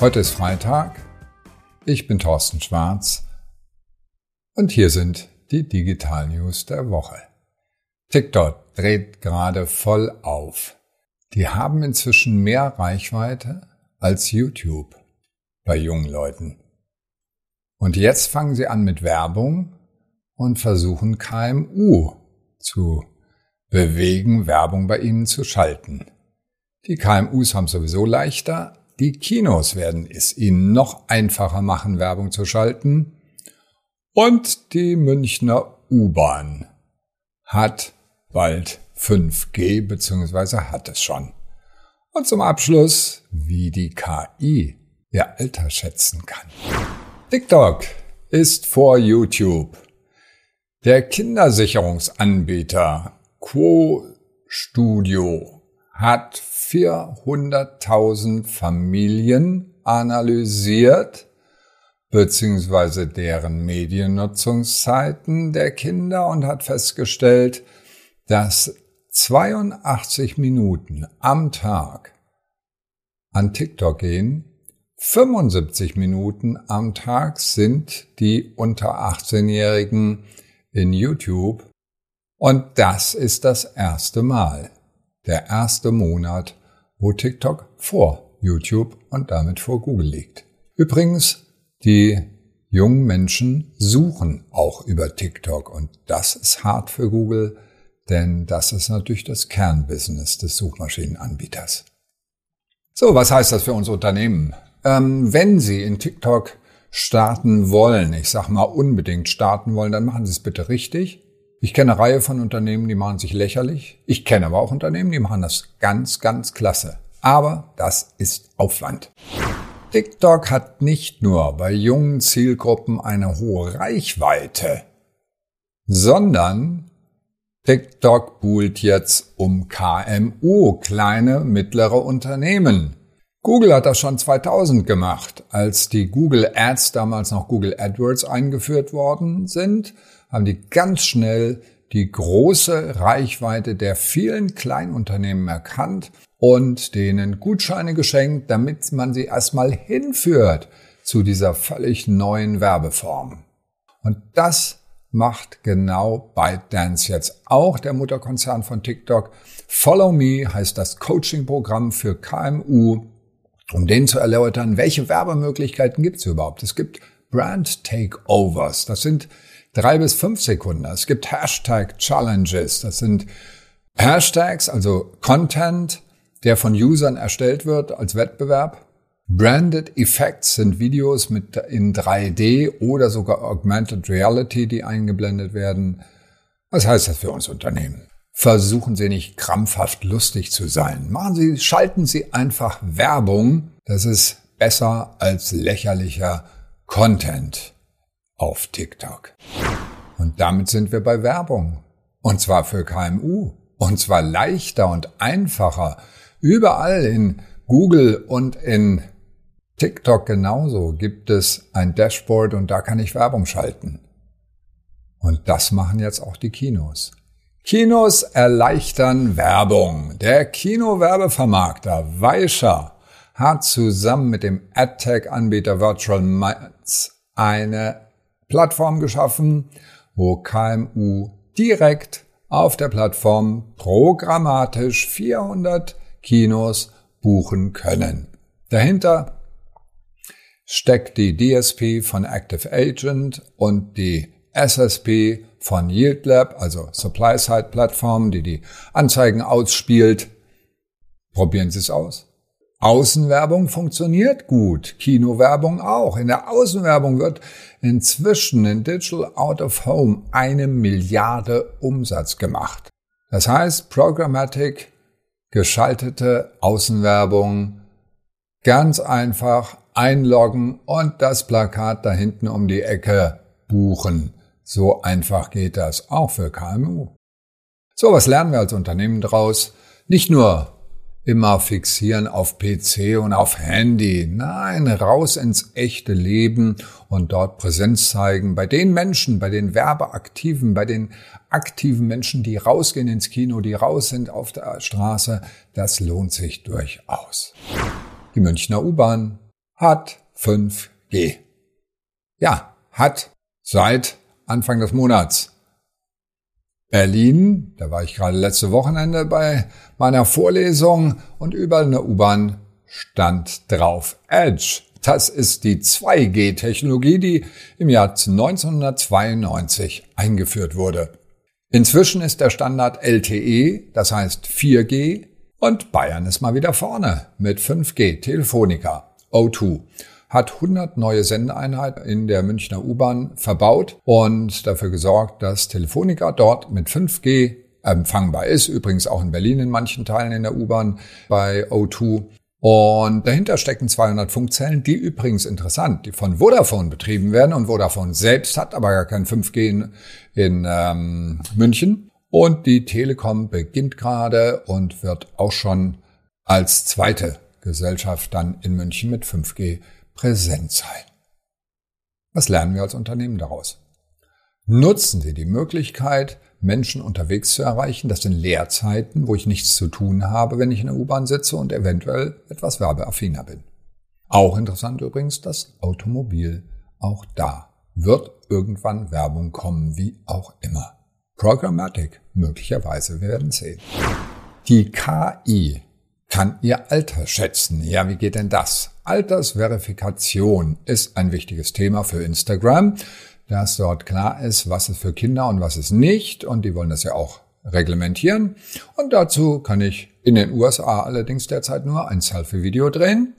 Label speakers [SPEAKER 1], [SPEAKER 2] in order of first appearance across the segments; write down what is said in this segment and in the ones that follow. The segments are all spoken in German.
[SPEAKER 1] Heute ist Freitag. Ich bin Thorsten Schwarz und hier sind die Digital News der Woche. TikTok dreht gerade voll auf. Die haben inzwischen mehr Reichweite als YouTube bei jungen Leuten. Und jetzt fangen sie an mit Werbung und versuchen KMU zu bewegen, Werbung bei ihnen zu schalten. Die KMUs haben sowieso leichter, die Kinos werden es ihnen noch einfacher machen, Werbung zu schalten. Und die Münchner U-Bahn hat bald 5G bzw. hat es schon. Und zum Abschluss, wie die KI ihr Alter schätzen kann. TikTok ist vor YouTube. Der Kindersicherungsanbieter Quo Studio hat 400.000 Familien analysiert, beziehungsweise deren Mediennutzungszeiten der Kinder und hat festgestellt, dass 82 Minuten am Tag an TikTok gehen, 75 Minuten am Tag sind die unter 18-Jährigen in YouTube. Und das ist das erste Mal, der erste Monat, wo TikTok vor YouTube und damit vor Google liegt. Übrigens, die jungen Menschen suchen auch über TikTok und das ist hart für Google, denn das ist natürlich das Kernbusiness des Suchmaschinenanbieters. So, was heißt das für uns Unternehmen? Ähm, wenn Sie in TikTok starten wollen, ich sag mal unbedingt starten wollen, dann machen Sie es bitte richtig. Ich kenne eine Reihe von Unternehmen, die machen sich lächerlich. Ich kenne aber auch Unternehmen, die machen das ganz, ganz klasse. Aber das ist Aufwand. TikTok hat nicht nur bei jungen Zielgruppen eine hohe Reichweite, sondern TikTok buhlt jetzt um KMU, kleine, mittlere Unternehmen. Google hat das schon 2000 gemacht. Als die Google Ads damals noch Google AdWords eingeführt worden sind, haben die ganz schnell die große Reichweite der vielen Kleinunternehmen erkannt und denen Gutscheine geschenkt, damit man sie erstmal hinführt zu dieser völlig neuen Werbeform. Und das macht genau ByteDance jetzt auch, der Mutterkonzern von TikTok. Follow Me heißt das Coaching-Programm für KMU, um denen zu erläutern, welche Werbemöglichkeiten gibt es überhaupt. Es gibt Brand Takeovers, das sind drei bis fünf Sekunden. Es gibt Hashtag Challenges, das sind Hashtags, also Content, der von Usern erstellt wird als Wettbewerb. Branded Effects sind Videos mit in 3D oder sogar Augmented Reality, die eingeblendet werden. Was heißt das für uns Unternehmen? Versuchen Sie nicht krampfhaft lustig zu sein. Machen Sie, schalten Sie einfach Werbung. Das ist besser als lächerlicher Content auf TikTok. Und damit sind wir bei Werbung. Und zwar für KMU. Und zwar leichter und einfacher Überall in Google und in TikTok genauso gibt es ein Dashboard und da kann ich Werbung schalten. Und das machen jetzt auch die Kinos. Kinos erleichtern Werbung. Der Kinowerbevermarkter Weischer hat zusammen mit dem AdTech-Anbieter Virtual Minds eine Plattform geschaffen, wo KMU direkt auf der Plattform programmatisch 400 Kinos buchen können. Dahinter steckt die DSP von Active Agent und die SSP von Yield Lab, also Supply Side Plattform, die die Anzeigen ausspielt. Probieren Sie es aus. Außenwerbung funktioniert gut, Kinowerbung auch. In der Außenwerbung wird inzwischen in Digital Out of Home eine Milliarde Umsatz gemacht. Das heißt, Programmatic geschaltete Außenwerbung. Ganz einfach einloggen und das Plakat da hinten um die Ecke buchen. So einfach geht das auch für KMU. So, was lernen wir als Unternehmen daraus? Nicht nur immer fixieren auf PC und auf Handy. Nein, raus ins echte Leben und dort Präsenz zeigen. Bei den Menschen, bei den Werbeaktiven, bei den aktiven Menschen, die rausgehen ins Kino, die raus sind auf der Straße, das lohnt sich durchaus. Die Münchner U-Bahn hat 5G. Ja, hat seit Anfang des Monats. Berlin, da war ich gerade letzte Wochenende bei meiner Vorlesung und überall in der U-Bahn stand drauf Edge. Das ist die 2G-Technologie, die im Jahr 1992 eingeführt wurde. Inzwischen ist der Standard LTE, das heißt 4G, und Bayern ist mal wieder vorne mit 5G. Telefonica, O2 hat 100 neue Sendeeinheiten in der Münchner U-Bahn verbaut und dafür gesorgt, dass Telefonica dort mit 5G empfangbar ist. Übrigens auch in Berlin in manchen Teilen in der U-Bahn bei O2. Und dahinter stecken 200 Funkzellen, die übrigens interessant, die von Vodafone betrieben werden. Und Vodafone selbst hat aber gar kein 5G in, in ähm, München. Und die Telekom beginnt gerade und wird auch schon als zweite Gesellschaft dann in München mit 5G präsent sein. Was lernen wir als Unternehmen daraus? Nutzen Sie die Möglichkeit, Menschen unterwegs zu erreichen. Das sind Leerzeiten, wo ich nichts zu tun habe, wenn ich in der U-Bahn sitze und eventuell etwas werbeaffiner bin. Auch interessant übrigens das Automobil. Auch da wird irgendwann Werbung kommen, wie auch immer. Programmatic, möglicherweise, wir werden sehen. Die KI kann Ihr Alter schätzen. Ja, wie geht denn das? Altersverifikation ist ein wichtiges Thema für Instagram dass dort klar ist, was ist für Kinder und was ist nicht. Und die wollen das ja auch reglementieren. Und dazu kann ich in den USA allerdings derzeit nur ein Selfie-Video drehen.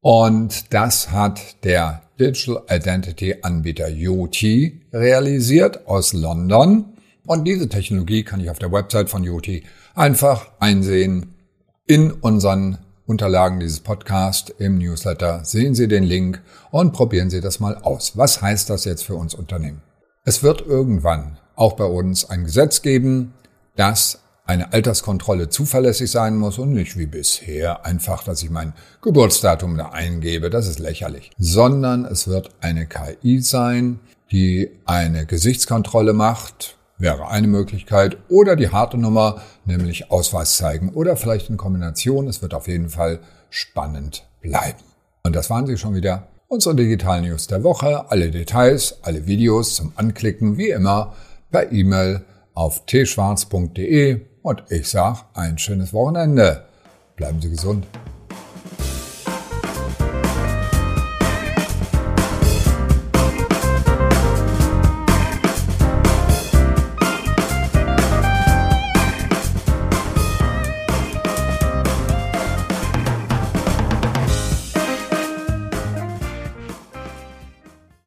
[SPEAKER 1] Und das hat der Digital Identity Anbieter Yoti realisiert aus London. Und diese Technologie kann ich auf der Website von Yoti einfach einsehen in unseren Unterlagen dieses Podcast im Newsletter sehen Sie den Link und probieren Sie das mal aus. Was heißt das jetzt für uns Unternehmen? Es wird irgendwann auch bei uns ein Gesetz geben, dass eine Alterskontrolle zuverlässig sein muss und nicht wie bisher einfach, dass ich mein Geburtsdatum da eingebe, das ist lächerlich, sondern es wird eine KI sein, die eine Gesichtskontrolle macht, wäre eine Möglichkeit. Oder die harte Nummer, nämlich Ausweis zeigen. Oder vielleicht in Kombination. Es wird auf jeden Fall spannend bleiben. Und das waren sie schon wieder. Unsere Digital News der Woche. Alle Details, alle Videos zum Anklicken, wie immer, per E-Mail auf tschwarz.de. Und ich sage ein schönes Wochenende. Bleiben Sie gesund.